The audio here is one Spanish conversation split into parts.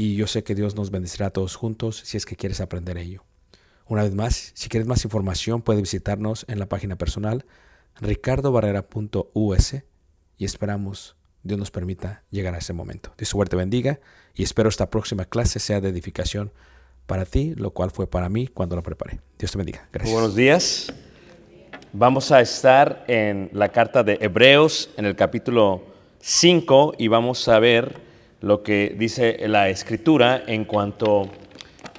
y yo sé que Dios nos bendecirá a todos juntos si es que quieres aprender ello. Una vez más, si quieres más información, puedes visitarnos en la página personal ricardobarrera.us y esperamos Dios nos permita llegar a ese momento. Dios suerte bendiga y espero esta próxima clase sea de edificación para ti, lo cual fue para mí cuando la preparé. Dios te bendiga. Muy Gracias. buenos días. Vamos a estar en la carta de Hebreos, en el capítulo 5, y vamos a ver lo que dice la escritura en cuanto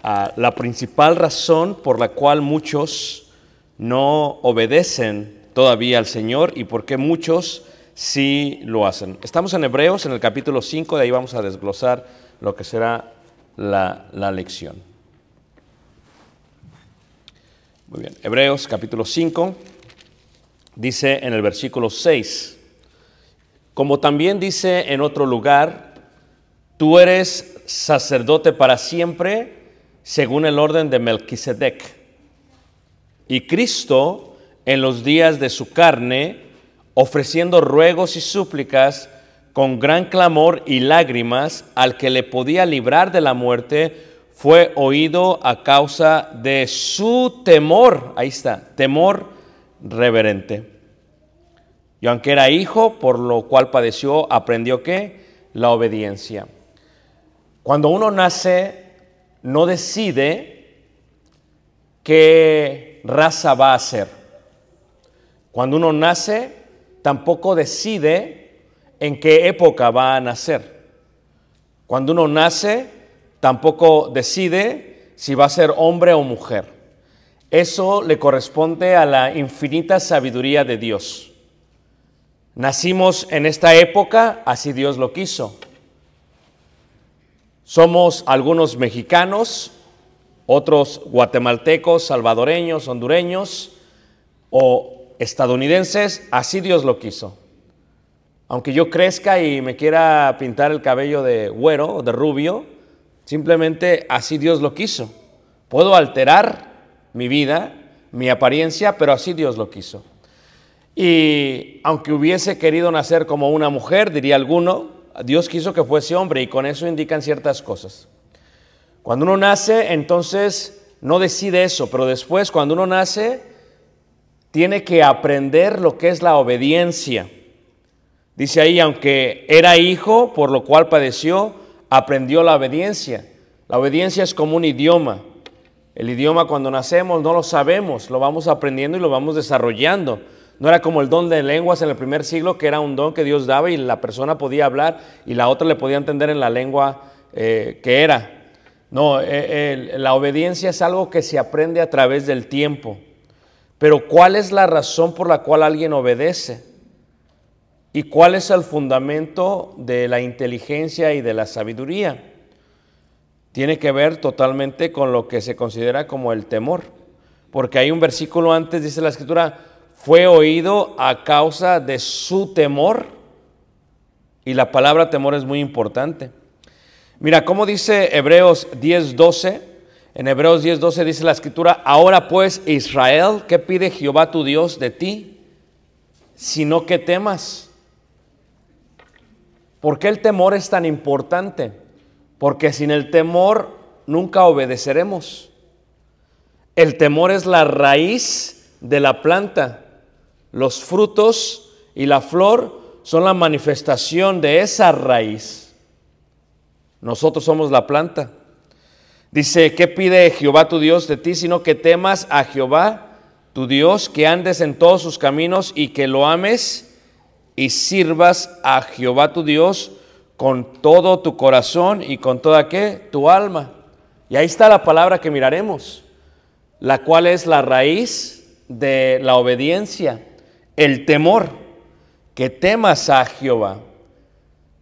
a la principal razón por la cual muchos no obedecen todavía al Señor y por qué muchos sí lo hacen. Estamos en Hebreos, en el capítulo 5, de ahí vamos a desglosar lo que será la, la lección. Muy bien, Hebreos capítulo 5 dice en el versículo 6, como también dice en otro lugar, tú eres sacerdote para siempre según el orden de Melquisedec. Y Cristo en los días de su carne, ofreciendo ruegos y súplicas con gran clamor y lágrimas al que le podía librar de la muerte, fue oído a causa de su temor, ahí está, temor reverente. Y aunque era hijo, por lo cual padeció, aprendió que la obediencia. Cuando uno nace, no decide qué raza va a ser. Cuando uno nace, tampoco decide en qué época va a nacer. Cuando uno nace, tampoco decide si va a ser hombre o mujer. Eso le corresponde a la infinita sabiduría de Dios. Nacimos en esta época, así Dios lo quiso. Somos algunos mexicanos, otros guatemaltecos, salvadoreños, hondureños o estadounidenses, así Dios lo quiso. Aunque yo crezca y me quiera pintar el cabello de güero o de rubio, simplemente así Dios lo quiso. Puedo alterar mi vida, mi apariencia, pero así Dios lo quiso. Y aunque hubiese querido nacer como una mujer, diría alguno, Dios quiso que fuese hombre y con eso indican ciertas cosas. Cuando uno nace, entonces no decide eso, pero después cuando uno nace, tiene que aprender lo que es la obediencia. Dice ahí, aunque era hijo, por lo cual padeció, aprendió la obediencia. La obediencia es como un idioma. El idioma cuando nacemos no lo sabemos, lo vamos aprendiendo y lo vamos desarrollando. No era como el don de lenguas en el primer siglo, que era un don que Dios daba y la persona podía hablar y la otra le podía entender en la lengua eh, que era. No, eh, la obediencia es algo que se aprende a través del tiempo. Pero ¿cuál es la razón por la cual alguien obedece? ¿Y cuál es el fundamento de la inteligencia y de la sabiduría? Tiene que ver totalmente con lo que se considera como el temor. Porque hay un versículo antes, dice la escritura, fue oído a causa de su temor. Y la palabra temor es muy importante. Mira, ¿cómo dice Hebreos 10:12? En Hebreos 10:12 dice la escritura, ahora pues Israel, ¿qué pide Jehová tu Dios de ti? Sino que temas. ¿Por qué el temor es tan importante? Porque sin el temor nunca obedeceremos. El temor es la raíz de la planta. Los frutos y la flor son la manifestación de esa raíz. Nosotros somos la planta. Dice, ¿qué pide Jehová tu Dios de ti? Sino que temas a Jehová tu Dios, que andes en todos sus caminos y que lo ames y sirvas a Jehová tu Dios con todo tu corazón y con toda qué? Tu alma. Y ahí está la palabra que miraremos, la cual es la raíz de la obediencia el temor, que temas a Jehová.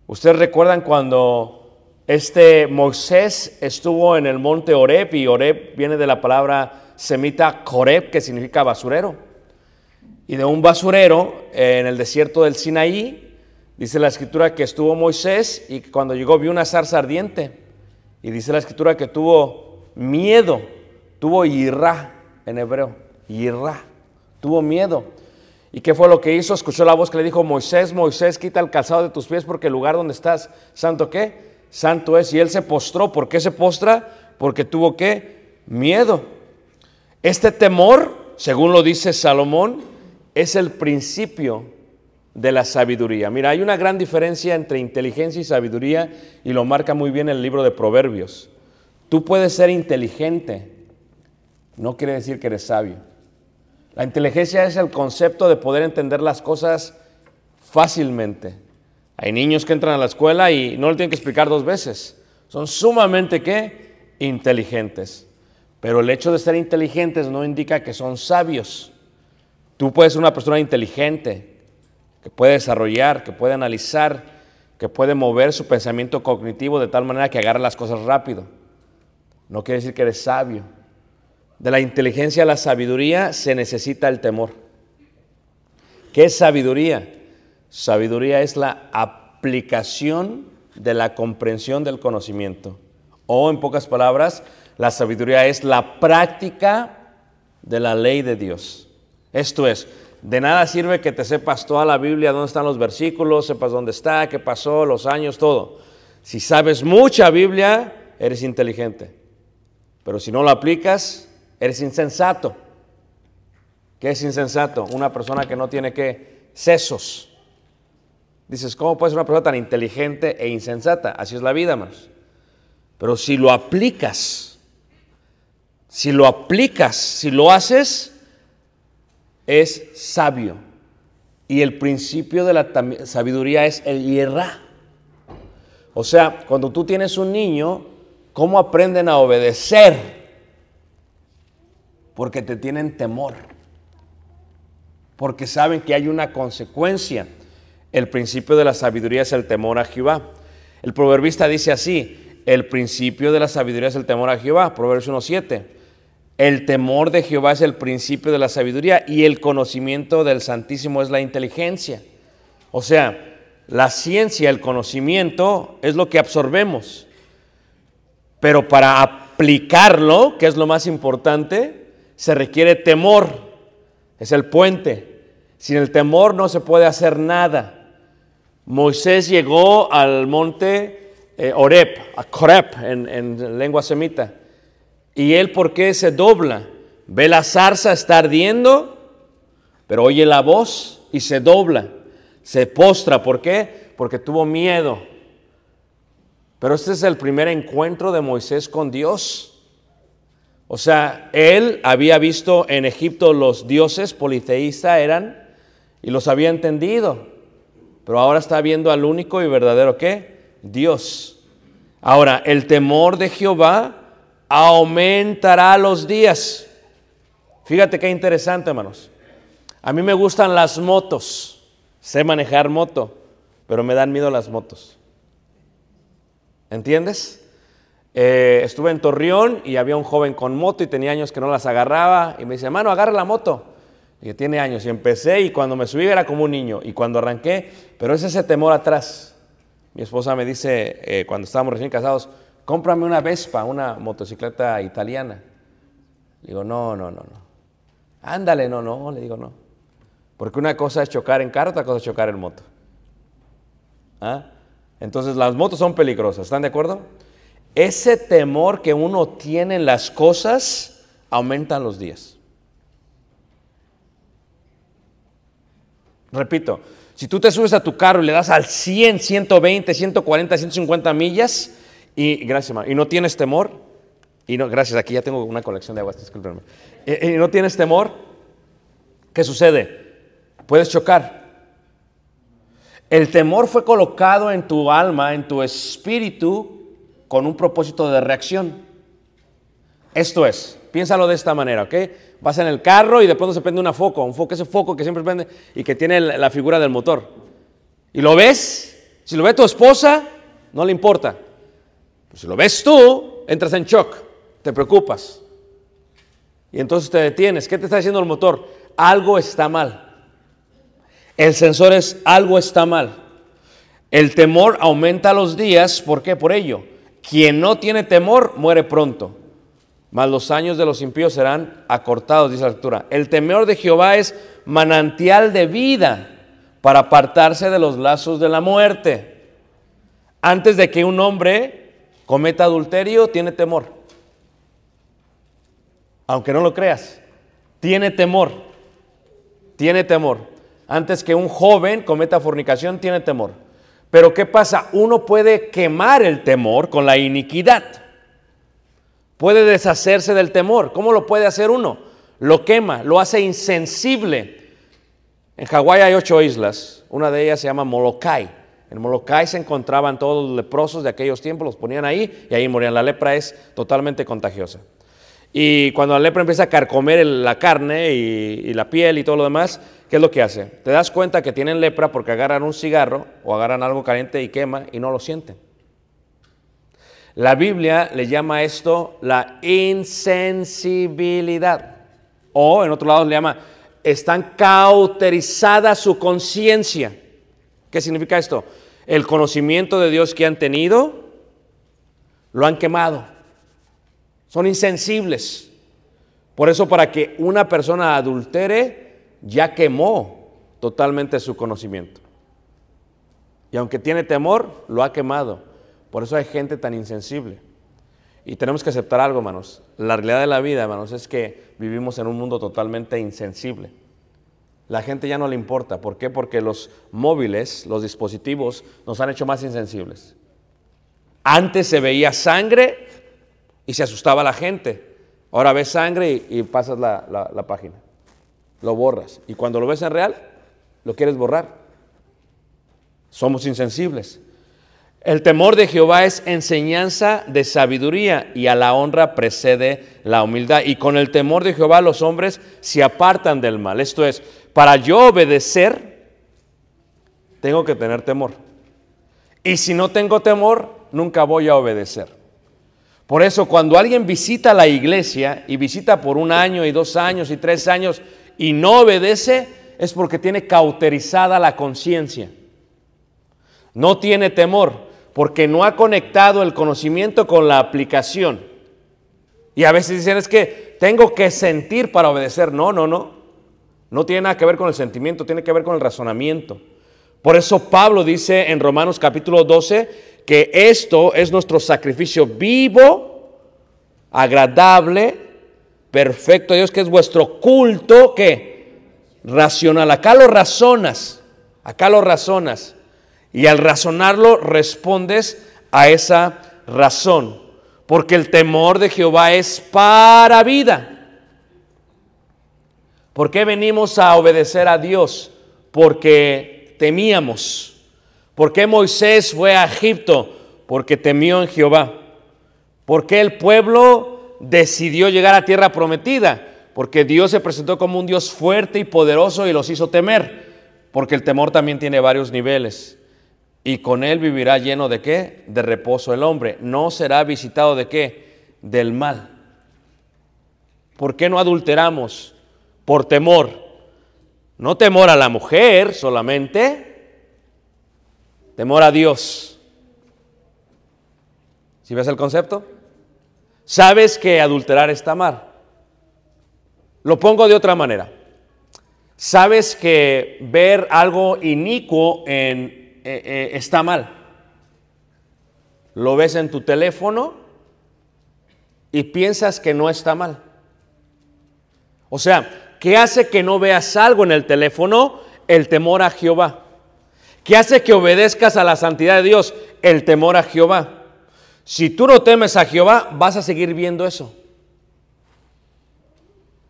Ustedes recuerdan cuando este Moisés estuvo en el monte Oreb y Oreb viene de la palabra semita Coreb, que significa basurero. Y de un basurero en el desierto del Sinaí, dice la escritura que estuvo Moisés y cuando llegó vio una zarza ardiente. Y dice la escritura que tuvo miedo, tuvo yirra en hebreo, yirra, tuvo miedo. ¿Y qué fue lo que hizo? Escuchó la voz que le dijo, Moisés, Moisés, quita el calzado de tus pies porque el lugar donde estás, santo qué? Santo es. Y él se postró. ¿Por qué se postra? Porque tuvo qué? Miedo. Este temor, según lo dice Salomón, es el principio de la sabiduría. Mira, hay una gran diferencia entre inteligencia y sabiduría y lo marca muy bien el libro de Proverbios. Tú puedes ser inteligente, no quiere decir que eres sabio. La inteligencia es el concepto de poder entender las cosas fácilmente. Hay niños que entran a la escuela y no lo tienen que explicar dos veces. Son sumamente ¿qué? inteligentes. Pero el hecho de ser inteligentes no indica que son sabios. Tú puedes ser una persona inteligente, que puede desarrollar, que puede analizar, que puede mover su pensamiento cognitivo de tal manera que agarre las cosas rápido. No quiere decir que eres sabio. De la inteligencia a la sabiduría se necesita el temor. ¿Qué es sabiduría? Sabiduría es la aplicación de la comprensión del conocimiento. O en pocas palabras, la sabiduría es la práctica de la ley de Dios. Esto es, de nada sirve que te sepas toda la Biblia, dónde están los versículos, sepas dónde está, qué pasó, los años, todo. Si sabes mucha Biblia, eres inteligente. Pero si no lo aplicas, Eres insensato. ¿Qué es insensato? Una persona que no tiene que sesos. Dices, ¿cómo puede ser una persona tan inteligente e insensata? Así es la vida, hermanos. Pero si lo aplicas, si lo aplicas, si lo haces, es sabio. Y el principio de la sabiduría es el hierra. O sea, cuando tú tienes un niño, ¿cómo aprenden a obedecer? Porque te tienen temor. Porque saben que hay una consecuencia. El principio de la sabiduría es el temor a Jehová. El proverbista dice así, el principio de la sabiduría es el temor a Jehová, Proverbios 1.7. El temor de Jehová es el principio de la sabiduría y el conocimiento del Santísimo es la inteligencia. O sea, la ciencia, el conocimiento es lo que absorbemos. Pero para aplicarlo, que es lo más importante, se requiere temor. Es el puente. Sin el temor no se puede hacer nada. Moisés llegó al monte eh, Oreb, a Coreb en, en lengua semita. ¿Y él por qué se dobla? Ve la zarza está ardiendo, pero oye la voz y se dobla. Se postra. ¿Por qué? Porque tuvo miedo. Pero este es el primer encuentro de Moisés con Dios. O sea, él había visto en Egipto los dioses politeístas eran y los había entendido. Pero ahora está viendo al único y verdadero qué? Dios. Ahora, el temor de Jehová aumentará los días. Fíjate qué interesante, hermanos. A mí me gustan las motos. Sé manejar moto, pero me dan miedo las motos. ¿Entiendes? Eh, estuve en Torreón y había un joven con moto y tenía años que no las agarraba y me dice, hermano, agarra la moto. Y tiene años y empecé y cuando me subí era como un niño y cuando arranqué, pero es ese temor atrás. Mi esposa me dice, eh, cuando estábamos recién casados, cómprame una Vespa, una motocicleta italiana. Digo, no, no, no, no. Ándale, no, no, le digo, no. Porque una cosa es chocar en carro, otra cosa es chocar en moto. ¿Ah? Entonces las motos son peligrosas, ¿están de acuerdo? Ese temor que uno tiene en las cosas aumentan los días. Repito, si tú te subes a tu carro y le das al 100, 120, 140, 150 millas y gracias, hermano, y no tienes temor, y no, gracias, aquí ya tengo una colección de aguas, y no tienes temor, ¿qué sucede? Puedes chocar. El temor fue colocado en tu alma, en tu espíritu, con un propósito de reacción. Esto es, piénsalo de esta manera, ¿ok? Vas en el carro y de pronto se prende una foco, un foco, ese foco que siempre prende y que tiene la figura del motor. Y lo ves, si lo ve tu esposa, no le importa. Pero si lo ves tú, entras en shock, te preocupas. Y entonces te detienes. ¿Qué te está diciendo el motor? Algo está mal. El sensor es algo está mal. El temor aumenta los días, ¿por qué? Por ello. Quien no tiene temor muere pronto, mas los años de los impíos serán acortados, dice la escritura. El temor de Jehová es manantial de vida para apartarse de los lazos de la muerte. Antes de que un hombre cometa adulterio, tiene temor. Aunque no lo creas, tiene temor. Tiene temor. Antes que un joven cometa fornicación, tiene temor. Pero ¿qué pasa? Uno puede quemar el temor con la iniquidad. Puede deshacerse del temor. ¿Cómo lo puede hacer uno? Lo quema, lo hace insensible. En Hawái hay ocho islas. Una de ellas se llama Molokai. En Molokai se encontraban todos los leprosos de aquellos tiempos, los ponían ahí y ahí morían. La lepra es totalmente contagiosa. Y cuando la lepra empieza a carcomer la carne y, la piel y todo lo demás, ¿qué es lo que hace? Te das cuenta que tienen lepra porque agarran un cigarro o agarran algo caliente y quema y no lo sienten. La Biblia le llama esto la insensibilidad. O en otro lado le llama, están cauterizada su conciencia. ¿Qué significa esto? El conocimiento de Dios que han tenido, lo han quemado. Son insensibles. Por eso para que una persona adultere, ya quemó totalmente su conocimiento. Y aunque tiene temor, lo ha quemado. Por eso hay gente tan insensible. Y tenemos que aceptar algo, hermanos. La realidad de la vida, hermanos, es que vivimos en un mundo totalmente insensible. La gente ya no le importa. ¿Por qué? Porque los móviles, los dispositivos, nos han hecho más insensibles. Antes se veía sangre y se asustaba la gente. Ahora ves sangre y, pasas la- la página. Lo borras. Y cuando lo ves en real, lo quieres borrar. Somos insensibles. El temor de Jehová es enseñanza de sabiduría y a la honra precede la humildad. Y con el temor de Jehová los hombres se apartan del mal. Esto es, para yo obedecer, tengo que tener temor. Y si no tengo temor, nunca voy a obedecer. Por eso cuando alguien visita la iglesia y visita por un año y dos años y tres años y no obedece, es porque tiene cauterizada la conciencia. No tiene temor porque no ha conectado el conocimiento con la aplicación. Y a veces dicen es que tengo que sentir para obedecer. No, no, no. No tiene nada que ver con el sentimiento, tiene que ver con el razonamiento. Por eso Pablo dice en Romanos capítulo 12 que esto es nuestro sacrificio vivo, agradable, perfecto Dios, que es vuestro culto, que racional. Acá lo razonas, acá lo razonas. Y al razonarlo respondes a esa razón. Porque el temor de Jehová es para vida. ¿Por qué venimos a obedecer a Dios? Porque temíamos. ¿Por qué Moisés fue a Egipto? Porque temió en Jehová. ¿Por qué el pueblo decidió llegar a tierra prometida? Porque Dios se presentó como un Dios fuerte y poderoso y los hizo temer. Porque el temor también tiene varios niveles. Y con él vivirá lleno de qué? De reposo el hombre. No será visitado de qué? Del mal. ¿Por qué no adulteramos? Por temor. No temor a la mujer solamente, temor a Dios. ¿Sí ves el concepto? Sabes que adulterar está mal. Lo pongo de otra manera. Sabes que ver algo inicuo en, eh, eh, está mal. Lo ves en tu teléfono y piensas que no está mal. O sea, ¿qué hace que no veas algo en el teléfono? El temor a Jehová. ¿Qué hace que obedezcas a la santidad de Dios? El temor a Jehová. Si tú no temes a Jehová, vas a seguir viendo eso.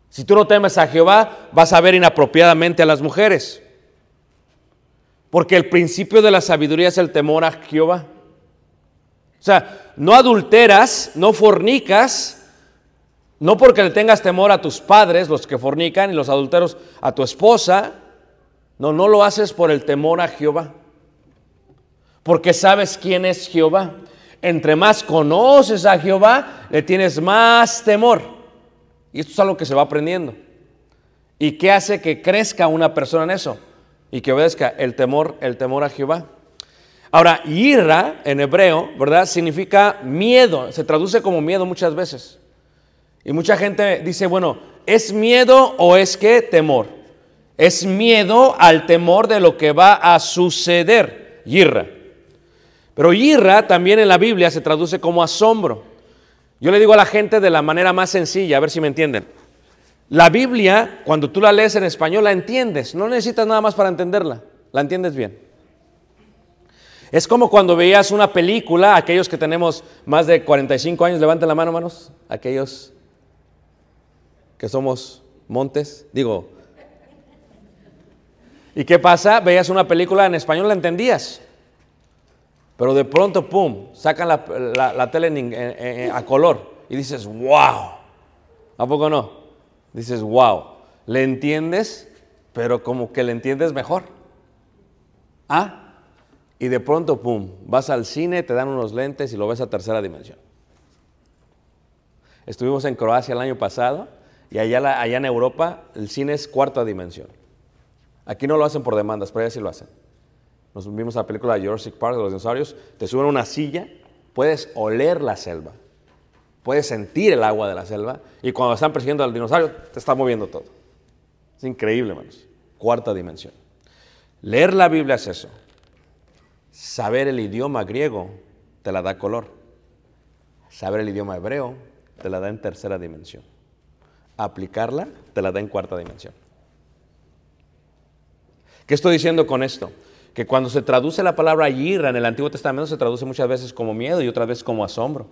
Si tú no temes a Jehová, vas a ver inapropiadamente a las mujeres. Porque el principio de la sabiduría es el temor a Jehová. O sea, no adulteras, no fornicas, no porque le tengas temor a tus padres, los que fornican, y los adulteros a tu esposa. No, no lo haces por el temor a Jehová. Porque sabes quién es Jehová. Entre más conoces a Jehová, le tienes más temor. Y esto es algo que se va aprendiendo. ¿Y qué hace que crezca una persona en eso? Y que obedezca el temor, el temor a Jehová. Ahora, ira en hebreo, ¿verdad? Significa miedo. Se traduce como miedo muchas veces. Y mucha gente dice, bueno, ¿es miedo o es qué? Temor. Es miedo al temor de lo que va a suceder. Yirra. Pero yirra también en la Biblia se traduce como asombro. Yo le digo a la gente de la manera más sencilla, a ver si me entienden. La Biblia, cuando tú la lees en español, la entiendes. No necesitas nada más para entenderla. La entiendes bien. Es como cuando veías una película, aquellos que tenemos más de 45 años, levanten la mano, manos. Aquellos que somos montes, digo. ¿Y qué pasa? Veías una película en español, la entendías. Pero de pronto, pum, sacan la, la- tele a color y dices, wow. ¿A poco no? Dices, wow. Le entiendes, pero como que le entiendes mejor. ¿Ah? Y de pronto, pum, vas al cine, te dan unos lentes y lo ves a tercera dimensión. Estuvimos en Croacia el año pasado y allá, allá en Europa el cine es cuarta dimensión. Aquí no lo hacen por demandas, pero allá sí lo hacen. Nos vimos la película de Jurassic Park de los dinosaurios, te suben a una silla, puedes oler la selva, puedes sentir el agua de la selva y cuando están persiguiendo al dinosaurio te está moviendo todo. Es increíble, hermanos. Cuarta dimensión. Leer la Biblia es eso. Saber el idioma griego te la da color. Saber el idioma hebreo te la da en tercera dimensión. Aplicarla te la da en cuarta dimensión. ¿Qué estoy diciendo con esto? que cuando se traduce la palabra yira en el Antiguo Testamento se traduce muchas veces como miedo y otras veces como asombro,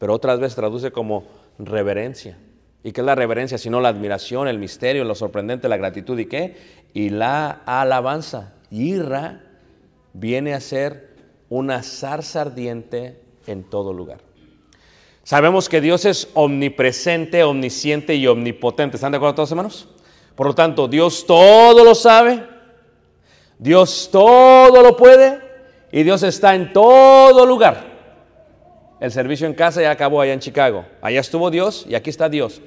pero otras veces traduce como reverencia. ¿Y qué es la reverencia? Sino la admiración, el misterio, lo sorprendente, la gratitud y qué? Y la alabanza. Yira viene a ser una zarza ardiente en todo lugar. Sabemos que Dios es omnipresente, omnisciente y omnipotente. ¿Están de acuerdo todos, hermanos? Por lo tanto, Dios todo lo sabe, Dios todo lo puede y Dios está en todo lugar. El servicio en casa ya acabó allá en Chicago. Allá estuvo Dios y aquí está Dios.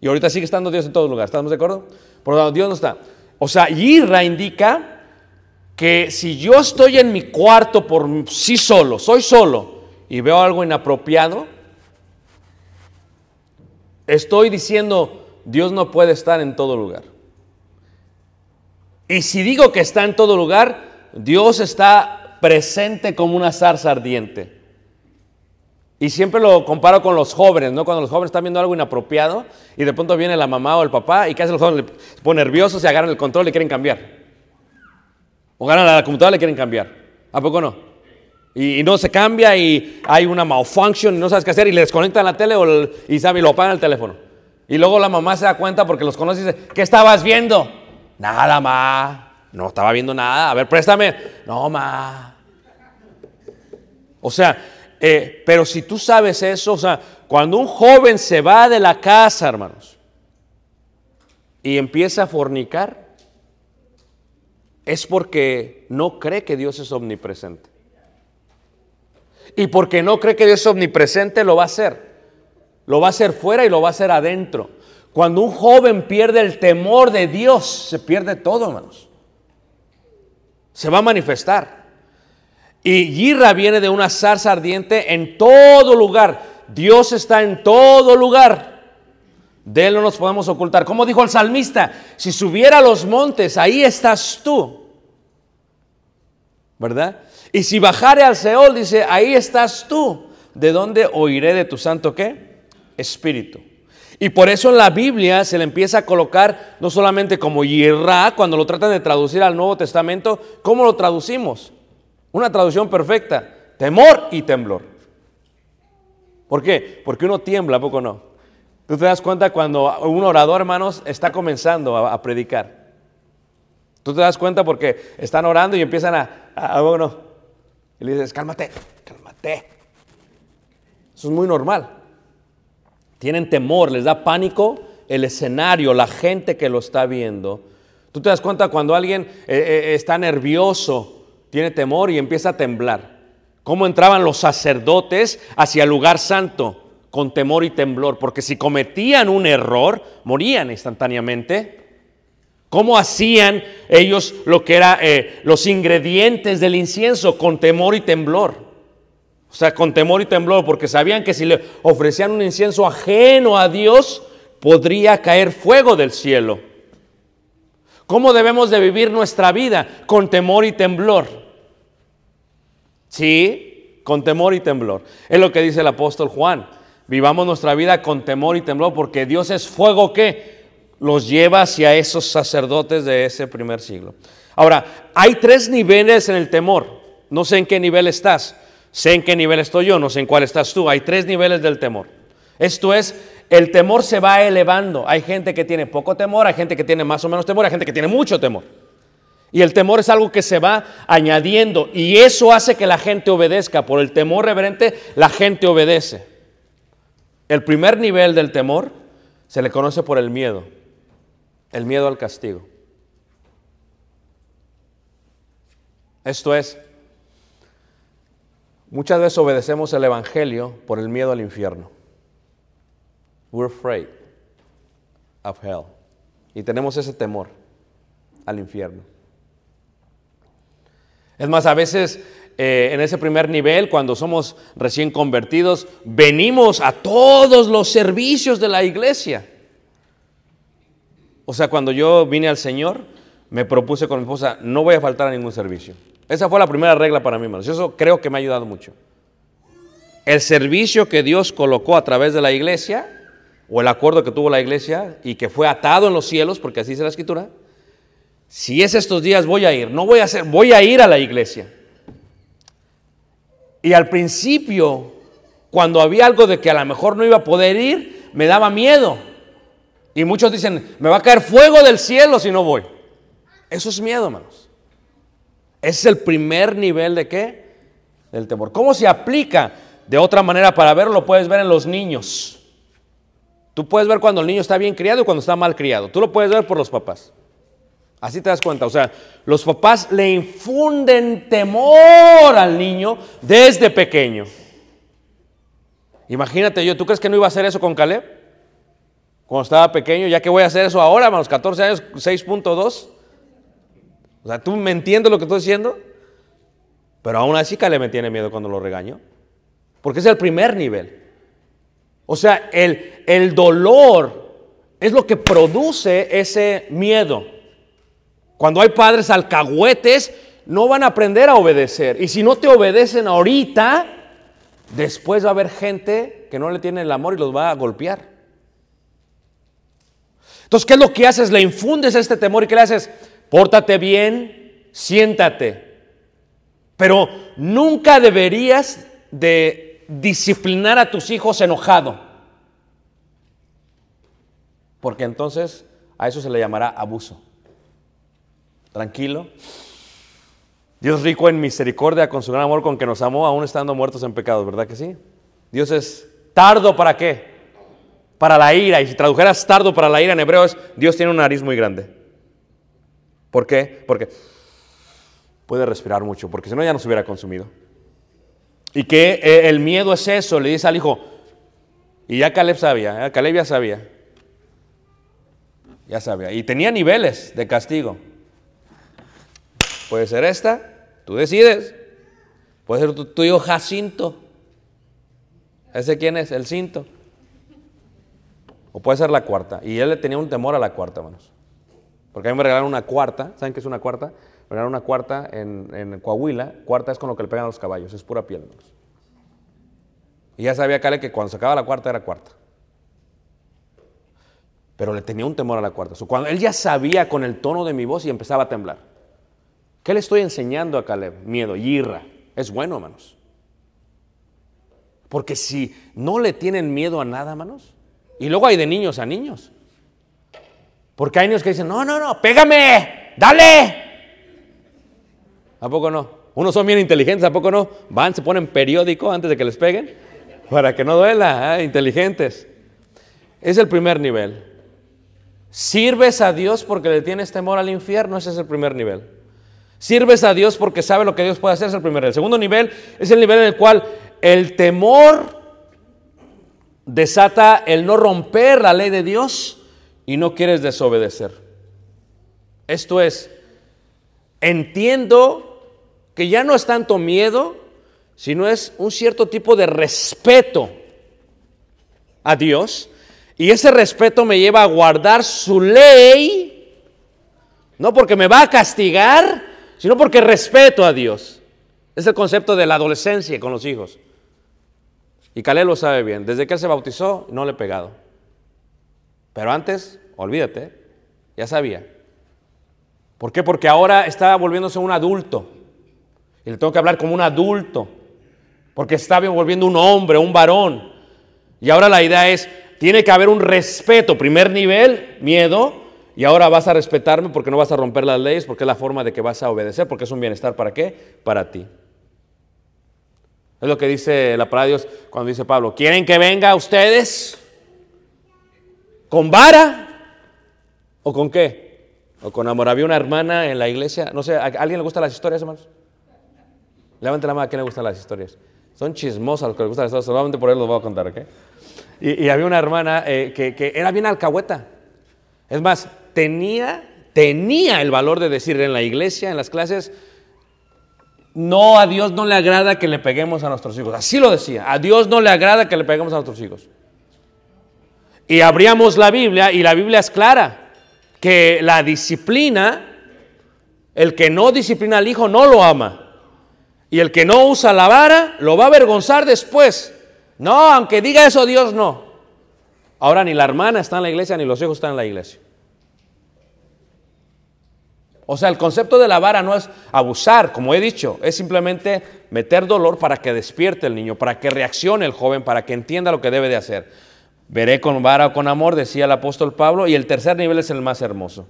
Y ahorita sigue estando Dios en todo lugar. ¿Estamos de acuerdo? Por lo tanto, Dios no está. O sea, Yirra indica que si yo estoy en mi cuarto por sí solo, soy solo, y veo algo inapropiado, estoy diciendo, Dios no puede estar en todo lugar. Y si digo que está en todo lugar, Dios está presente como una zarza ardiente. Y siempre lo comparo con los jóvenes, ¿no? Cuando los jóvenes están viendo algo inapropiado y de pronto viene la mamá o el papá y ¿qué hacen los jóvenes? Se ponen nerviosos, se agarran el control y quieren cambiar. O ganan la computadora y quieren cambiar. ¿A poco no? Y, no se cambia y hay una malfunction y no sabes qué hacer y le desconectan la tele o y, sabe, y lo apagan el teléfono. Y luego la mamá se da cuenta porque los conoce y dice, ¿qué estabas viendo? Nada, ma. No estaba viendo nada. A ver, préstame. No, ma. O sea, eh, pero si tú sabes eso, o sea, cuando un joven se va de la casa, hermanos, y empieza a fornicar, es porque no cree que Dios es omnipresente. Y porque no cree que Dios es omnipresente, lo va a hacer. Lo va a hacer fuera y lo va a hacer adentro. Cuando un joven pierde el temor de Dios, se pierde todo, hermanos. Se va a manifestar. Y Yirra viene de una zarza ardiente en todo lugar. Dios está en todo lugar. De Él no nos podemos ocultar. Como dijo el salmista, si subiera a los montes, ahí estás tú. ¿Verdad? Y si bajare al Seol, dice, ahí estás tú. ¿De dónde oiré de tu santo qué? Espíritu. Y por eso en la Biblia se le empieza a colocar no solamente como Yirra, cuando lo tratan de traducir al Nuevo Testamento, ¿cómo lo traducimos? Una traducción perfecta, temor y temblor. ¿Por qué? Porque uno tiembla, ¿a poco no? Tú te das cuenta cuando un orador, hermanos, está comenzando a, a predicar. Tú te das cuenta porque están orando y empiezan a, a, a bueno, y le dices, cálmate, cálmate. Eso es muy normal. Tienen temor, les da pánico el escenario, la gente que lo está viendo. Tú te das cuenta cuando alguien eh, eh, está nervioso, tiene temor y empieza a temblar. ¿Cómo entraban los sacerdotes hacia el lugar santo? Con temor y temblor, porque si cometían un error, morían instantáneamente. ¿Cómo hacían ellos lo que eran los ingredientes del incienso? Con temor y temblor. O sea, con temor y temblor, porque sabían que si le ofrecían un incienso ajeno a Dios, podría caer fuego del cielo. ¿Cómo debemos de vivir nuestra vida? Con temor y temblor. Sí, con temor y temblor. Es lo que dice el apóstol Juan. Vivamos nuestra vida con temor y temblor porque Dios es fuego que los lleva hacia esos sacerdotes de ese primer siglo. Ahora, hay tres niveles en el temor. No sé en qué nivel estás. Sé en qué nivel estoy yo, no sé en cuál estás tú. Hay tres niveles del temor. Esto es, el temor se va elevando. Hay gente que tiene poco temor, hay gente que tiene más o menos temor, hay gente que tiene mucho temor. Y el temor es algo que se va añadiendo y eso hace que la gente obedezca. Por el temor reverente, la gente obedece. El primer nivel del temor se le conoce por el miedo, el miedo al castigo. Esto es, muchas veces obedecemos el Evangelio por el miedo al infierno. We're afraid of hell. Y tenemos ese temor al infierno. Es más, a veces eh, en ese primer nivel, cuando somos recién convertidos, venimos a todos los servicios de la iglesia. O sea, cuando yo vine al Señor, me propuse con mi esposa, no voy a faltar a ningún servicio. Esa fue la primera regla para mí, hermanos. Eso creo que me ha ayudado mucho. El servicio que Dios colocó a través de la iglesia, o el acuerdo que tuvo la iglesia y que fue atado en los cielos, porque así dice la escritura, si es estos días voy a ir, no voy a hacer, voy a ir a la iglesia. Y al principio, cuando había algo de que a lo mejor no iba a poder ir, me daba miedo. Y muchos dicen, me va a caer fuego del cielo si no voy. Eso es miedo, hermanos. Ese es el primer nivel de qué? Del temor. ¿Cómo se aplica? De otra manera, para verlo, lo puedes ver en los niños. Tú puedes ver cuando el niño está bien criado y cuando está mal criado. Tú lo puedes ver por los papás. Así te das cuenta. O sea, los papás le infunden temor al niño desde pequeño. Imagínate yo, ¿tú crees que no iba a hacer eso con Caleb? Cuando estaba pequeño, ya que voy a hacer eso ahora, a los 14 años, 6.2. O sea, ¿tú me entiendes lo que estoy diciendo? Pero aún así Caleb me tiene miedo cuando lo regaño. Porque es el primer nivel. O sea, el, el dolor es lo que produce ese miedo. Cuando hay padres alcahuetes, no van a aprender a obedecer. Y si no te obedecen ahorita, después va a haber gente que no le tiene el amor y los va a golpear. Entonces, ¿qué es lo que haces? Le infundes este temor y ¿qué le haces? Pórtate bien, siéntate. Pero nunca deberías de disciplinar a tus hijos enojado. Porque entonces a eso se le llamará abuso. Tranquilo. Dios rico en misericordia con su gran amor con que nos amó aún estando muertos en pecados, ¿verdad que sí? Dios es tardo para qué? Para la ira. Y si tradujeras tardo para la ira en hebreo es Dios tiene un nariz muy grande. ¿Por qué? Porque puede respirar mucho, porque si no ya nos hubiera consumido. Y que eh, el miedo es eso, le dice al hijo. Y ya Caleb sabía, ¿eh? Caleb ya sabía. Ya sabía. Y tenía niveles de castigo. Puede ser esta, tú decides. Puede ser tu, tu hijo Jacinto. ¿Ese quién es? El cinto. O puede ser la cuarta. Y él le tenía un temor a la cuarta, hermanos. Porque a mí me regalaron una cuarta. ¿Saben qué es una cuarta? Me regalaron una cuarta en, en Coahuila. Cuarta es con lo que le pegan a los caballos. Es pura piel, hermanos. Y ya sabía Cale que cuando sacaba la cuarta era cuarta. Pero le tenía un temor a la cuarta. Cuando él ya sabía con el tono de mi voz y empezaba a temblar. ¿Qué le estoy enseñando a Caleb? Miedo, irra. Es bueno, hermanos. Porque si no le tienen miedo a nada, hermanos. Y luego hay de niños a niños. Porque hay niños que dicen, no, no, no, pégame, dale. ¿A poco no? Unos son bien inteligentes, ¿a poco no? Van, se ponen periódico antes de que les peguen, para que no duela, ¿eh? inteligentes. Es el primer nivel. ¿Sirves a Dios porque le tienes temor al infierno? Ese es el primer nivel. ¿Sirves a Dios porque sabe lo que Dios puede hacer? Es el primer nivel. El segundo nivel es el nivel en el cual el temor desata el no romper la ley de Dios y no quieres desobedecer. Esto es, entiendo que ya no es tanto miedo, sino es un cierto tipo de respeto a Dios. Y ese respeto me lleva a guardar su ley, no porque me va a castigar, sino porque respeto a Dios. Es el concepto de la adolescencia con los hijos. Y Caleb lo sabe bien. Desde que él se bautizó, no le he pegado. Pero antes, olvídate, ya sabía. ¿Por qué? Porque ahora está volviéndose un adulto. Y le tengo que hablar como un adulto. Porque está volviendo un hombre, un varón. Y ahora la idea es, tiene que haber un respeto. Primer nivel, miedo. Y ahora vas a respetarme porque no vas a romper las leyes, porque es la forma de que vas a obedecer, porque es un bienestar. ¿Para qué? Para ti. Es lo que dice la palabra de Dios cuando dice Pablo, ¿quieren que venga a ustedes con vara o con qué? O con amor. Había una hermana en la iglesia, no sé, ¿a alguien le gustan las historias, hermanos? Levante la mano a quién le gustan las historias. Son chismosas los que les gustan las historias, solamente por eso los voy a contar, ¿ok? Y, y había una hermana eh, que, que era bien alcahueta. Es más, tenía, tenía el valor de decir en la iglesia, en las clases, no, a Dios no le agrada que le peguemos a nuestros hijos. Así lo decía. A Dios no le agrada que le peguemos a nuestros hijos. Y abríamos la Biblia y la Biblia es clara. Que la disciplina, el que no disciplina al hijo no lo ama. Y el que no usa la vara lo va a avergonzar después. No, aunque diga eso Dios no. Ahora ni la hermana está en la iglesia ni los hijos están en la iglesia. O sea, el concepto de la vara no es abusar, como he dicho, es simplemente meter dolor para que despierte el niño, para que reaccione el joven, para que entienda lo que debe de hacer. Veré con vara o con amor, decía el apóstol Pablo, y el tercer nivel es el más hermoso.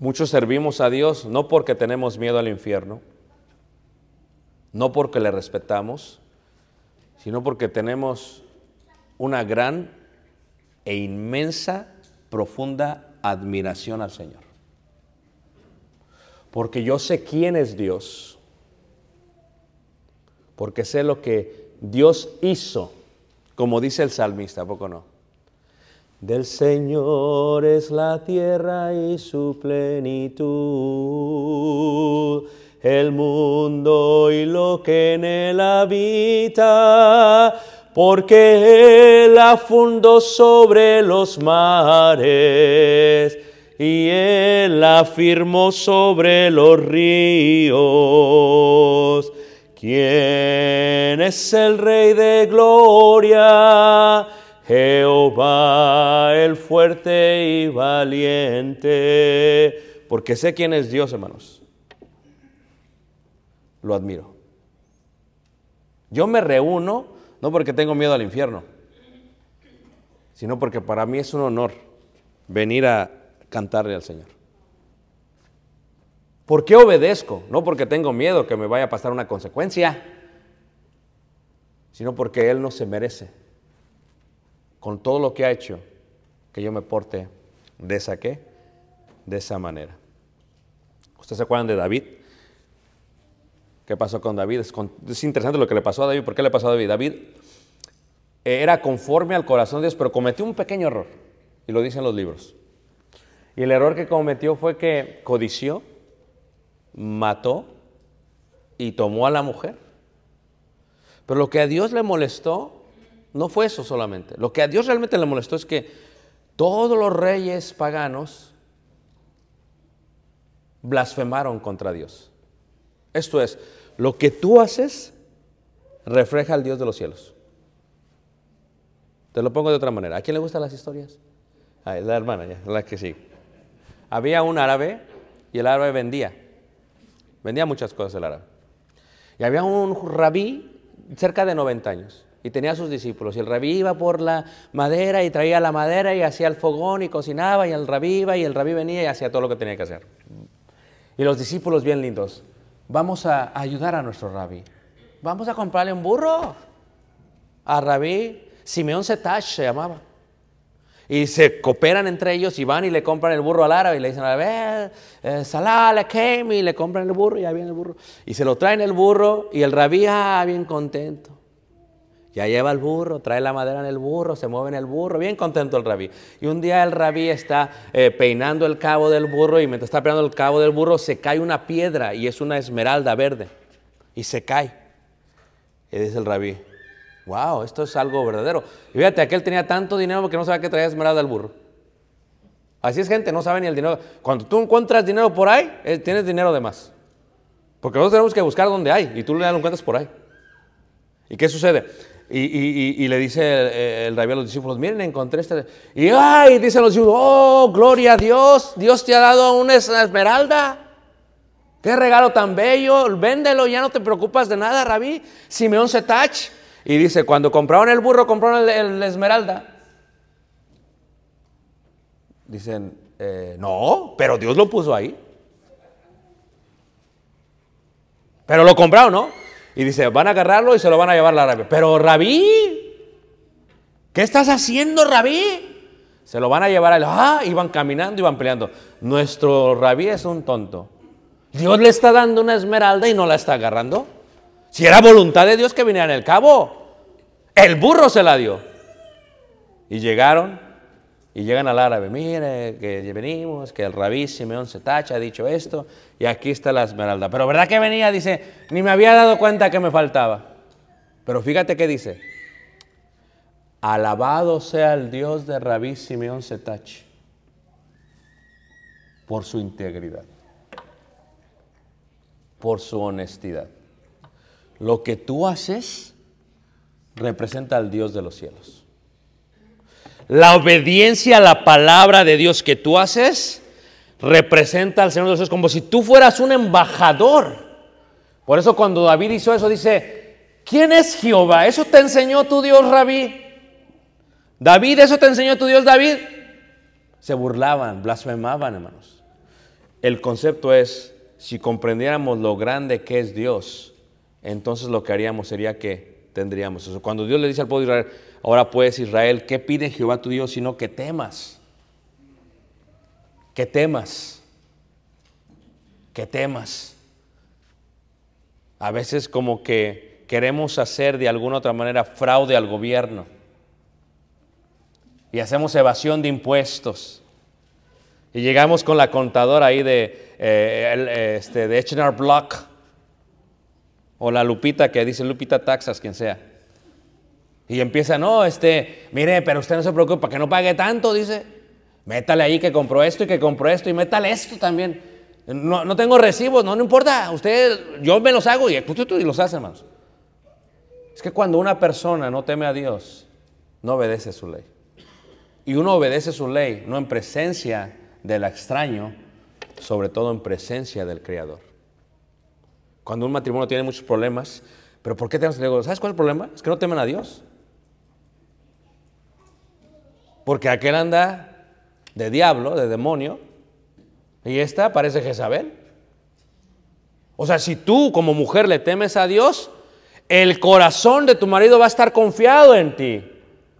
Muchos servimos a Dios no porque tenemos miedo al infierno, no porque le respetamos, sino porque tenemos una gran e inmensa, profunda admiración al Señor. Porque yo sé quién es Dios, porque sé lo que Dios hizo, como dice el salmista, ¿a poco no? Del Señor es la tierra y su plenitud, el mundo y lo que en él habita, porque Él la fundó sobre los mares y Él la firmó sobre los ríos. ¿Quién es el Rey de gloria? Jehová el fuerte y valiente. Porque sé quién es Dios, hermanos. Lo admiro. Yo me reúno no porque tengo miedo al infierno, sino porque para mí es un honor venir a cantarle al Señor. ¿Por qué obedezco? No porque tengo miedo que me vaya a pasar una consecuencia, sino porque Él no se merece, con todo lo que ha hecho, que yo me porte de esa de esa manera. ¿Ustedes se acuerdan de David? ¿Qué pasó con David? Es, es interesante lo que le pasó a David. ¿Por qué le pasó a David? David eh, era conforme al corazón de Dios, pero cometió un pequeño error. Y lo dicen los libros. Y el error que cometió fue que codició, mató y tomó a la mujer. Pero lo que a Dios le molestó no fue eso solamente. Lo que a Dios realmente le molestó es que todos los reyes paganos blasfemaron contra Dios. Esto es, lo que tú haces refleja al Dios de los cielos. Te lo pongo de otra manera. ¿A quién le gustan las historias? La hermana, ya, la que sí. Había un árabe y el árabe vendía. Vendía muchas cosas el árabe. Y había un rabí cerca de 90 años y tenía sus discípulos. Y el rabí iba por la madera y traía la madera y hacía el fogón y cocinaba y el rabí iba y el rabí venía y hacía todo lo que tenía que hacer. Y los discípulos bien lindos, vamos a ayudar a nuestro rabí. Vamos a comprarle un burro a rabí. Simeón Setach se llamaba. Y se cooperan entre ellos y van y le compran el burro al árabe y le dicen, a ver, eh, Salah, le came", y le compran el burro y ya viene el burro. Y se lo traen el burro y el rabí, ah, bien contento. Ya lleva el burro, trae la madera en el burro, se mueve en el burro, bien contento el rabí. Y un día el rabí está eh, peinando el cabo del burro y mientras está peinando el cabo del burro se cae una piedra y es una esmeralda verde. Y se cae. Y dice el rabí, wow, esto es algo verdadero. Y fíjate, aquel tenía tanto dinero porque no sabía que traía esmeralda al burro. Así es gente, no sabe ni el dinero. Cuando tú encuentras dinero por ahí, eh, tienes dinero de más. Porque nosotros tenemos que buscar donde hay y tú lo encuentras por ahí. ¿Y qué sucede? Y, le dice el, rabí a los discípulos, miren, encontré este... Y ¡ay! Dicen los discípulos, ¡oh, gloria a Dios! Dios te ha dado una es- esmeralda. ¡Qué regalo tan bello! Véndelo, ya no te preocupas de nada, rabí. Simeón Setach. Y dice, cuando compraron el burro, compraron el esmeralda. Dicen, eh, no, pero Dios lo puso ahí. Pero lo compraron, ¿no? Y dice, van a agarrarlo y se lo van a llevar a la rabí. Pero rabí, ¿qué estás haciendo, rabí? Se lo van a llevar a él. Ah, iban caminando, iban peleando. Nuestro rabí es un tonto. Dios le está dando una esmeralda y no la está agarrando. Si era voluntad de Dios que viniera en el cabo, el burro se la dio. Y llegaron y llegan al árabe. Mire, que venimos, que el rabí Simeón Setacha ha dicho esto y aquí está la esmeralda. Pero ¿verdad que venía? Dice, ni me había dado cuenta que me faltaba. Pero fíjate que dice, alabado sea el Dios de rabí Simeón Setach por su integridad, por su honestidad. Lo que tú haces representa al Dios de los cielos. La obediencia a la palabra de Dios que tú haces representa al Señor de los cielos como si tú fueras un embajador. Por eso cuando David hizo eso dice, ¿quién es Jehová? ¿Eso te enseñó tu Dios, Rabí? David, ¿eso te enseñó tu Dios, David? Se burlaban, blasfemaban, hermanos. El concepto es, si comprendiéramos lo grande que es Dios, entonces lo que haríamos sería que tendríamos eso. Cuando Dios le dice al pueblo de Israel, ahora pues Israel, ¿qué pide Jehová tu Dios? Sino que temas. Que temas. Que temas. A veces como que queremos hacer de alguna otra manera fraude al gobierno. Y hacemos evasión de impuestos. Y llegamos con la contadora ahí de, eh, este, de H&R Block. O la Lupita que dice Lupita Taxas, quien sea. Y empieza, no, este, mire, pero usted no se preocupe, que no pague tanto, dice. Métale ahí que compró esto y que compró esto y métale esto también. No, no tengo recibos, no, no importa. Usted, yo me los hago y, y los hace, hermanos. Es que cuando una persona no teme a Dios, no obedece su ley. Y uno obedece su ley, no en presencia del extraño, sobre todo en presencia del Creador. Cuando un matrimonio tiene muchos problemas, pero ¿por qué tenemos que ¿Sabes cuál es el problema? Es que no temen a Dios. Porque aquel anda de diablo, de demonio, y esta parece Jezabel. O sea, si tú como mujer le temes a Dios, el corazón de tu marido va a estar confiado en ti.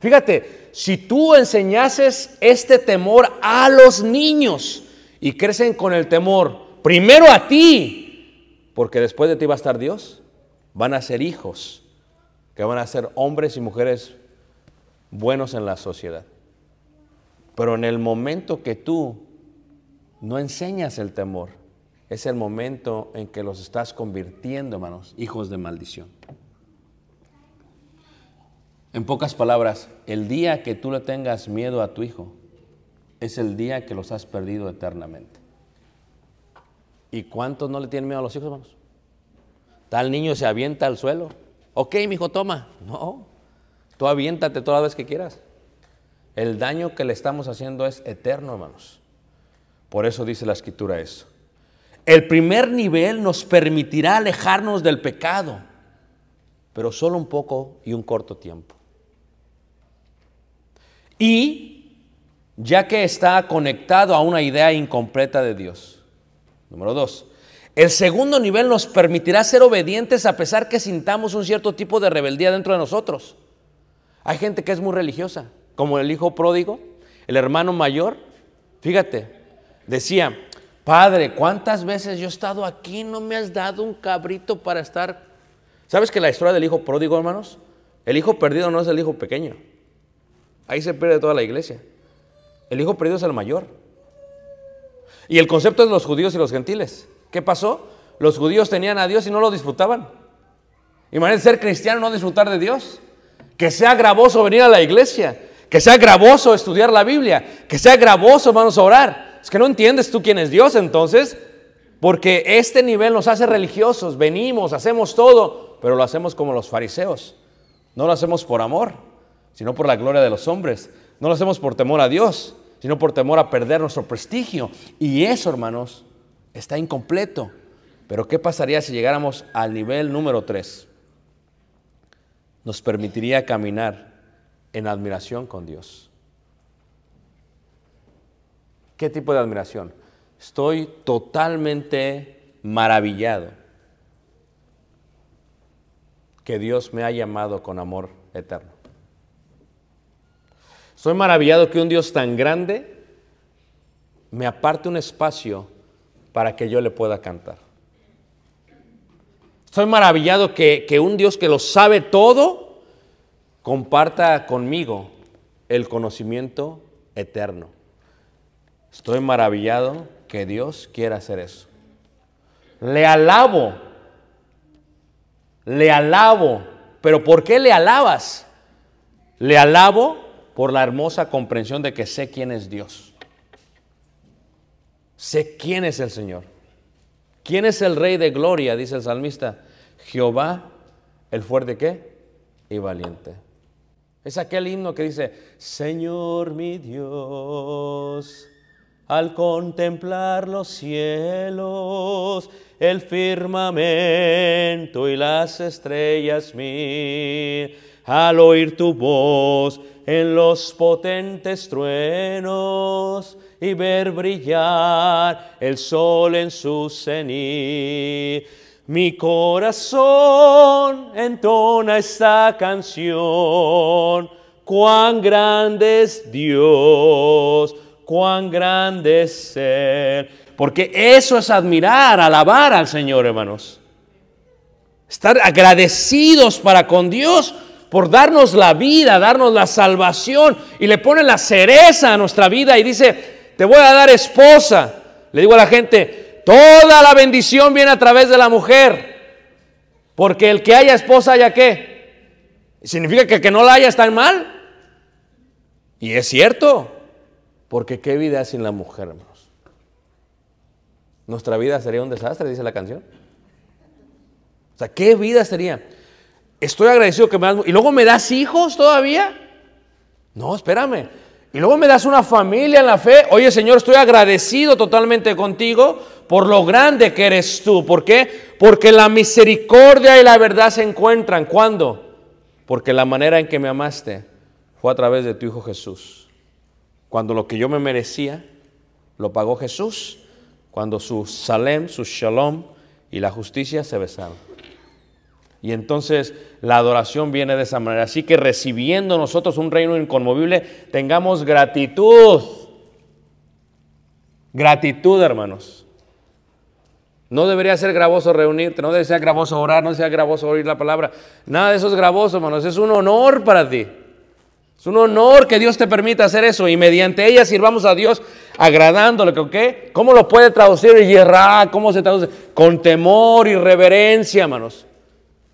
Fíjate, si tú enseñases este temor a los niños y crecen con el temor, primero a ti, porque después de ti va a estar Dios, van a ser hijos que van a ser hombres y mujeres buenos en la sociedad. Pero en el momento que tú no enseñas el temor, es el momento en que los estás convirtiendo, hermanos, hijos de maldición. En pocas palabras, el día que tú le tengas miedo a tu hijo es el día que los has perdido eternamente. ¿Y cuántos no le tienen miedo a los hijos, hermanos? Tal niño se avienta al suelo. Ok, mi hijo, toma. No, tú aviéntate las veces que quieras. El daño que le estamos haciendo es eterno, hermanos. Por eso dice la escritura eso. El primer nivel nos permitirá alejarnos del pecado, pero solo un poco y un corto tiempo. Y ya que está conectado a una idea incompleta de Dios. Número dos, el segundo nivel nos permitirá ser obedientes a pesar que sintamos un cierto tipo de rebeldía dentro de nosotros. Hay gente que es muy religiosa, como el hijo pródigo, el hermano mayor. Fíjate, decía, Padre, ¿cuántas veces yo he estado aquí? No me has dado un cabrito para estar. ¿Sabes que la historia del hijo pródigo, hermanos? El hijo perdido no es el hijo pequeño. Ahí se pierde toda la iglesia. El hijo perdido es el mayor. Y el concepto es los judíos y los gentiles. ¿Qué pasó? Los judíos tenían a Dios y no lo disfrutaban. Imagínense ser cristiano no disfrutar de Dios. Que sea gravoso venir a la iglesia. Que sea gravoso estudiar la Biblia. Que sea gravoso, hermanos, orar. Es que no entiendes tú quién es Dios entonces. Porque este nivel nos hace religiosos. Venimos, hacemos todo, pero lo hacemos como los fariseos. No lo hacemos por amor, sino por la gloria de los hombres. No lo hacemos por temor a Dios, sino por temor a perder nuestro prestigio. Y eso, hermanos, está incompleto. Pero ¿qué pasaría si llegáramos al nivel número 3? Nos permitiría caminar en admiración con Dios. ¿Qué tipo de admiración? Estoy totalmente maravillado que Dios me ha llamado con amor eterno. Estoy maravillado que un Dios tan grande me aparte un espacio para que yo le pueda cantar. Estoy maravillado que, que un Dios que lo sabe todo comparta conmigo el conocimiento eterno. Estoy maravillado que Dios quiera hacer eso. Le alabo, le alabo, pero ¿por qué le alabas? Le alabo por la hermosa comprensión de que sé quién es Dios. Sé quién es el Señor. ¿Quién es el Rey de Gloria? Dice el salmista. Jehová, el fuerte qué? Y valiente. Es aquel himno que dice, Señor mi Dios, al contemplar los cielos, el firmamento y las estrellas mil, al oír tu voz en los potentes truenos y ver brillar el sol en su cenit. Mi corazón entona esta canción. Cuán grande es Dios, cuán grande es Él. Porque eso es admirar, alabar al Señor, hermanos. Estar agradecidos para con Dios por darnos la vida, darnos la salvación. Y le pone la cereza a nuestra vida y dice, te voy a dar esposa. Le digo a la gente, Toda la bendición viene a través de la mujer. Porque el que haya esposa haya qué. ¿Significa que el que no la haya está en mal? Y es cierto. Porque qué vida sin la mujer, hermanos. Nuestra vida sería un desastre, dice la canción. O sea, ¿qué vida sería? Estoy agradecido que me das... ¿Y luego me das hijos todavía? No, espérame. Y luego me das una familia en la fe. Oye, Señor, estoy agradecido totalmente contigo por lo grande que eres tú. ¿Por qué? Porque la misericordia y la verdad se encuentran. ¿Cuándo? Porque la manera en que me amaste fue a través de tu Hijo Jesús. Cuando lo que yo me merecía, lo pagó Jesús. Cuando su salem, su shalom y la justicia se besaron. Y entonces la adoración viene de esa manera. Así que recibiendo nosotros un reino inconmovible, tengamos gratitud. Gratitud, hermanos. No debería ser gravoso reunirte, no debería ser gravoso orar, no debería ser gravoso oír la palabra. Nada de eso es gravoso, hermanos. Es un honor para ti. Es un honor que Dios te permita hacer eso y mediante ella sirvamos a Dios agradándole. ¿qué? ¿Cómo lo puede traducir? ¿Cómo se traduce? Con temor y reverencia, hermanos.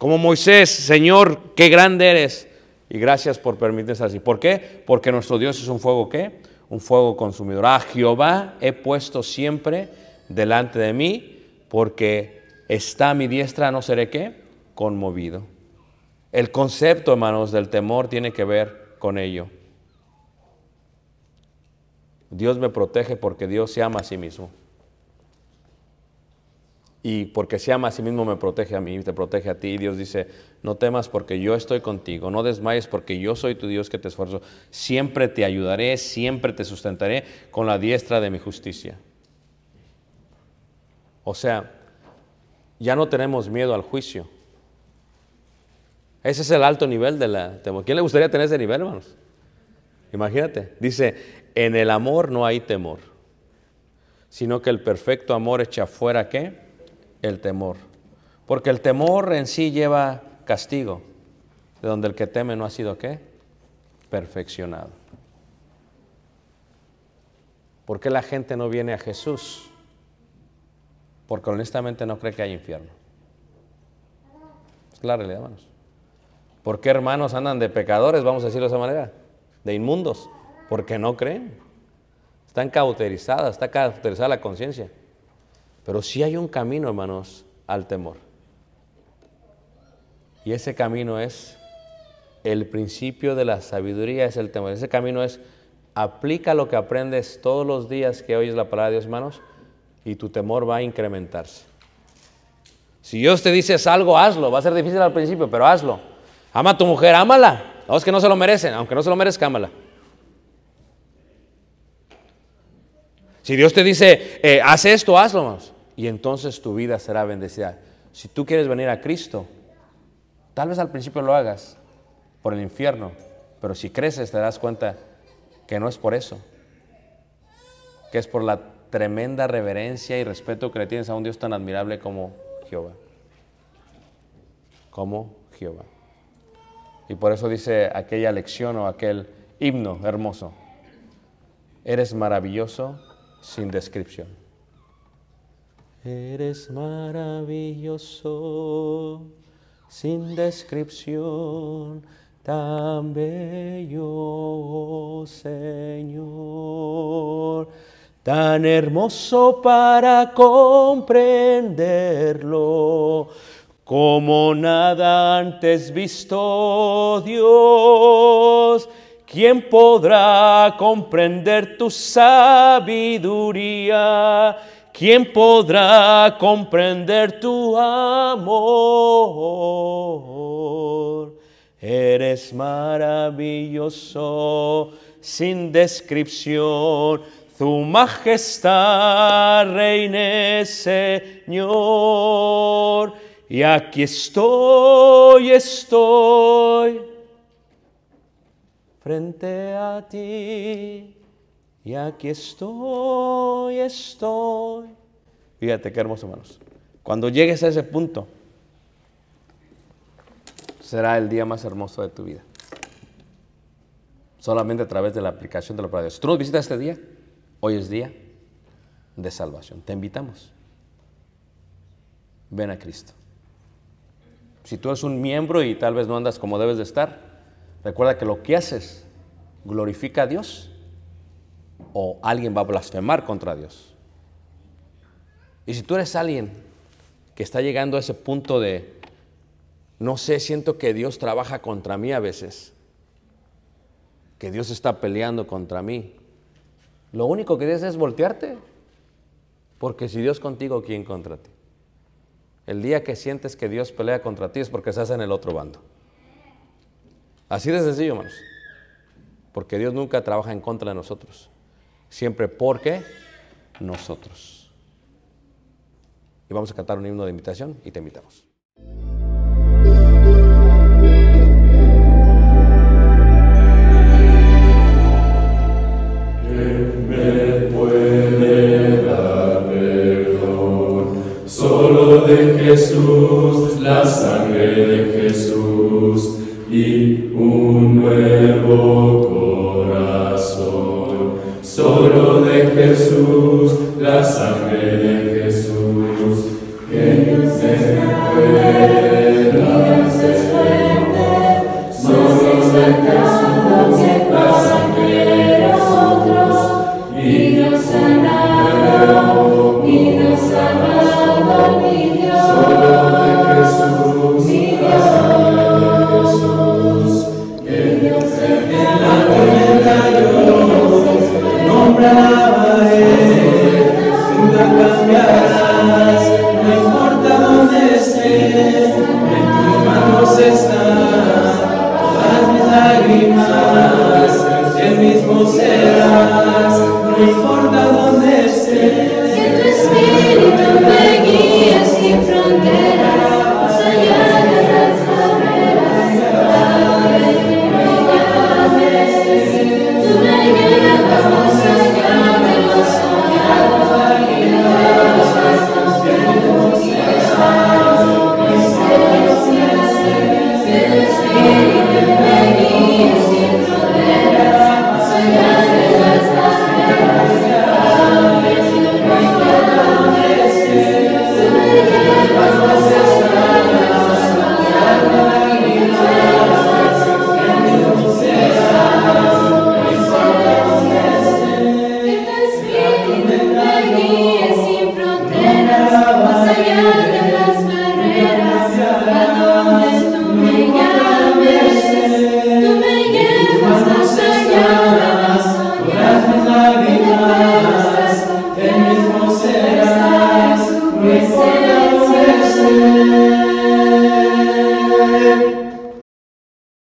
Como Moisés, Señor, qué grande eres. Y gracias por permitirse así. ¿Por qué? Porque nuestro Dios es un fuego, ¿qué? Un fuego consumidor. A Jehová he puesto siempre delante de mí porque está a mi diestra, no seré qué, conmovido. El concepto, hermanos, del temor tiene que ver con ello. Dios me protege porque Dios se ama a sí mismo. Y porque se ama a sí mismo me protege a mí, te protege a ti. Dios dice, no temas porque yo estoy contigo, no desmayes porque yo soy tu Dios que te esfuerzo. Siempre te ayudaré, siempre te sustentaré con la diestra de mi justicia. O sea, ya no tenemos miedo al juicio. Ese es el alto nivel de la temor. ¿Quién le gustaría tener ese nivel, hermanos? Imagínate. Dice, en el amor no hay temor, sino que el perfecto amor echa fuera qué? El temor. Porque el temor en sí lleva castigo, de donde el que teme no ha sido qué? Perfeccionado. ¿Por qué la gente no viene a Jesús? porque honestamente no cree que hay infierno. Es la realidad, hermanos. ¿Por qué hermanos andan de pecadores, vamos a decirlo de esa manera? De inmundos, porque no creen. Están cauterizadas, está cauterizada la conciencia. Pero sí hay un camino, hermanos, al temor. Y ese camino es el principio de la sabiduría, es el temor. Ese camino es aplica lo que aprendes todos los días que oyes la palabra de Dios, hermanos, y tu temor va a incrementarse. Si Dios te dice algo, hazlo. Va a ser difícil al principio, pero hazlo. Ama a tu mujer, ámala. No es que no se lo merecen, aunque no se lo merezca, ámala. Si Dios te dice, eh, haz esto, hazlo, Y entonces tu vida será bendecida. Si tú quieres venir a Cristo, tal vez al principio lo hagas por el infierno, pero si creces te das cuenta que no es por eso, que es por la tremenda reverencia y respeto que le tienes a un Dios tan admirable como Jehová. Como Jehová. Y por eso dice aquella lección o aquel himno hermoso. Eres maravilloso sin descripción. Eres maravilloso sin descripción, tan bello, Señor tan hermoso para comprenderlo, como nada antes visto Dios ¿Quién podrá comprender tu sabiduría? ¿Quién podrá comprender tu amor? Eres maravilloso sin descripción. Tu majestad reine, Señor. Y aquí estoy, estoy frente a ti. Y aquí estoy, estoy. Fíjate qué hermoso, hermanos. Cuando llegues a ese punto, será el día más hermoso de tu vida. Solamente a través de la aplicación de la palabra de Dios. ¿Tú nos visitas este día? Hoy es día de salvación. Te invitamos. Ven a Cristo. Si tú eres un miembro y tal vez no andas como debes de estar, recuerda que lo que haces glorifica a Dios o alguien va a blasfemar contra Dios. Y si tú eres alguien que está llegando a ese punto de, no sé, siento que Dios trabaja contra mí a veces, que Dios está peleando contra mí, lo único que debes es voltearte, porque si Dios contigo, ¿quién contra ti? El día que sientes que Dios pelea contra ti es porque estás en el otro bando. Así de sencillo, hermanos. Porque Dios nunca trabaja en contra de nosotros. Siempre porque nosotros. Y vamos a cantar un himno de invitación y te invitamos.